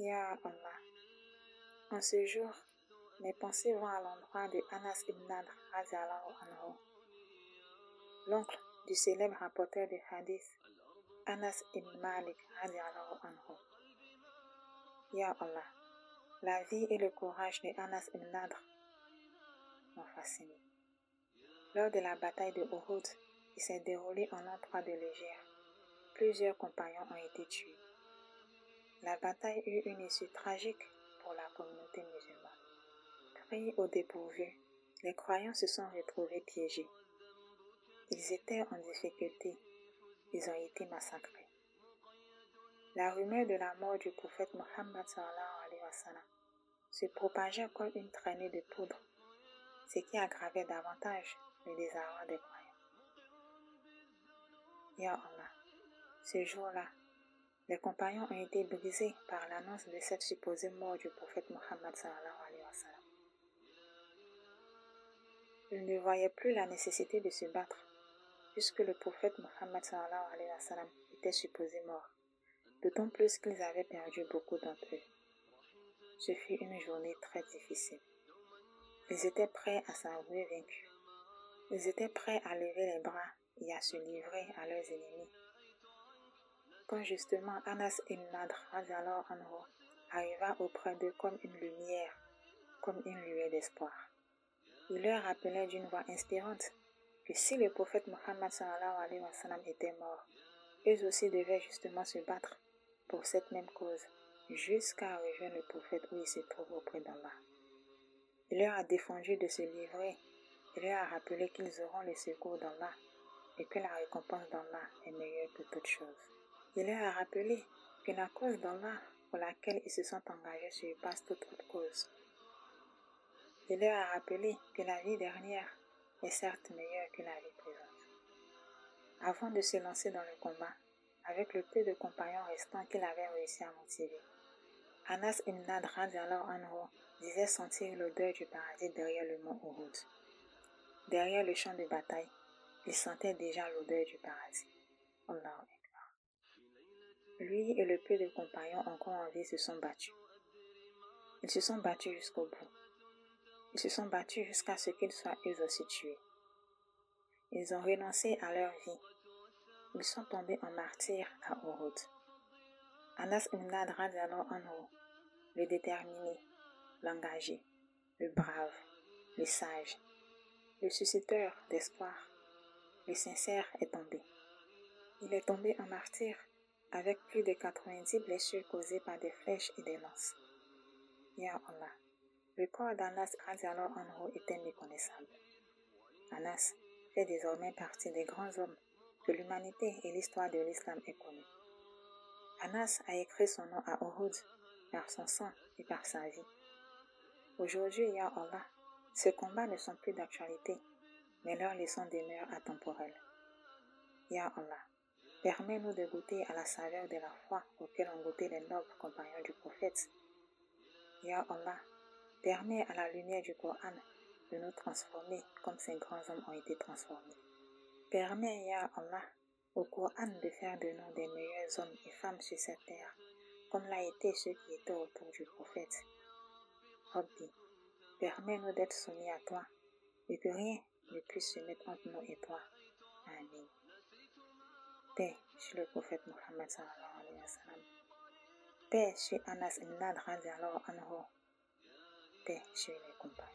Ya Allah. En ce jour, mes pensées vont à l'endroit de Anas ibn Nadr anhu, l'oncle du célèbre rapporteur de hadith Anas ibn Malik anhu. Ya Allah, la vie et le courage de Anas ibn Nadr m'ont fasciné. Lors de la bataille de Uhud, qui s'est déroulée en l'an 3 de l'Égère, plusieurs compagnons ont été tués. La bataille eut une issue tragique pour la communauté musulmane. Pris au dépourvu, les croyants se sont retrouvés piégés. Ils étaient en difficulté. Ils ont été massacrés. La rumeur de la mort du prophète Mohammed se propageait comme une traînée de poudre, ce qui aggravait davantage le désarroi des croyants. Ya Allah, ce jour-là, les compagnons ont été brisés par l'annonce de cette supposée mort du prophète Mohammed Ils ne voyaient plus la nécessité de se battre, puisque le prophète Mohammed était supposé mort, d'autant plus qu'ils avaient perdu beaucoup d'entre eux. Ce fut une journée très difficile. Ils étaient prêts à s'avouer vaincus. Ils étaient prêts à lever les bras et à se livrer à leurs ennemis quand justement Anas ibn Nadr arriva auprès d'eux comme une lumière, comme une lueur d'espoir. Il leur rappelait d'une voix inspirante que si le prophète Mohammed était mort, eux aussi devaient justement se battre pour cette même cause jusqu'à rejoindre le prophète où il se trouve auprès d'Allah. Il leur a défendu de se livrer, il leur a rappelé qu'ils auront le secours d'Allah et que la récompense d'Allah est meilleure que toute chose. Il leur a rappelé que la cause d'Allah pour laquelle ils se sont engagés surpasse toute autre cause. Il leur a rappelé que la vie dernière est certes meilleure que la vie présente. Avant de se lancer dans le combat, avec le peu de compagnons restants qu'il avait réussi à motiver, Anas ibn Nadr anhu disait sentir l'odeur du paradis derrière le mont Uhud. Derrière le champ de bataille, il sentait déjà l'odeur du paradis. Lui et le peu de compagnons encore en vie se sont battus. Ils se sont battus jusqu'au bout. Ils se sont battus jusqu'à ce qu'ils soient eux aussi tués. Ils ont renoncé à leur vie. Ils sont tombés en martyrs à Uhud. Anas ibn alors anhu, le déterminé, l'engagé, le brave, le sage, le susciteur d'espoir, le sincère est tombé. Il est tombé en martyr avec plus de 90 blessures causées par des flèches et des lances. Ya Allah, le corps d'Anas alors Anho était méconnaissable. Anas fait désormais partie des grands hommes que l'humanité et l'histoire de l'islam est connue. Anas a écrit son nom à Uhud par son sang et par sa vie. Aujourd'hui, Ya Allah, ces combats ne sont plus d'actualité, mais leurs leçons demeurent intemporelles. Ya Allah, Permets-nous de goûter à la saveur de la foi auquel ont goûté les nobles compagnons du prophète. Ya Allah, permets à la lumière du Coran de nous transformer comme ces grands hommes ont été transformés. Permets, Ya Allah, au Coran de faire de nous des meilleurs hommes et femmes sur cette terre, comme l'a été ceux qui étaient autour du prophète. Rabbi, permets-nous d'être soumis à toi et que rien ne puisse se mettre entre nous et toi. Amen. Paix sur le prophète Mohammed sallallahu alayhi wa sallam. Paix sur Anas ibn Lad radiallahu anhu. Paix sur les compagnons.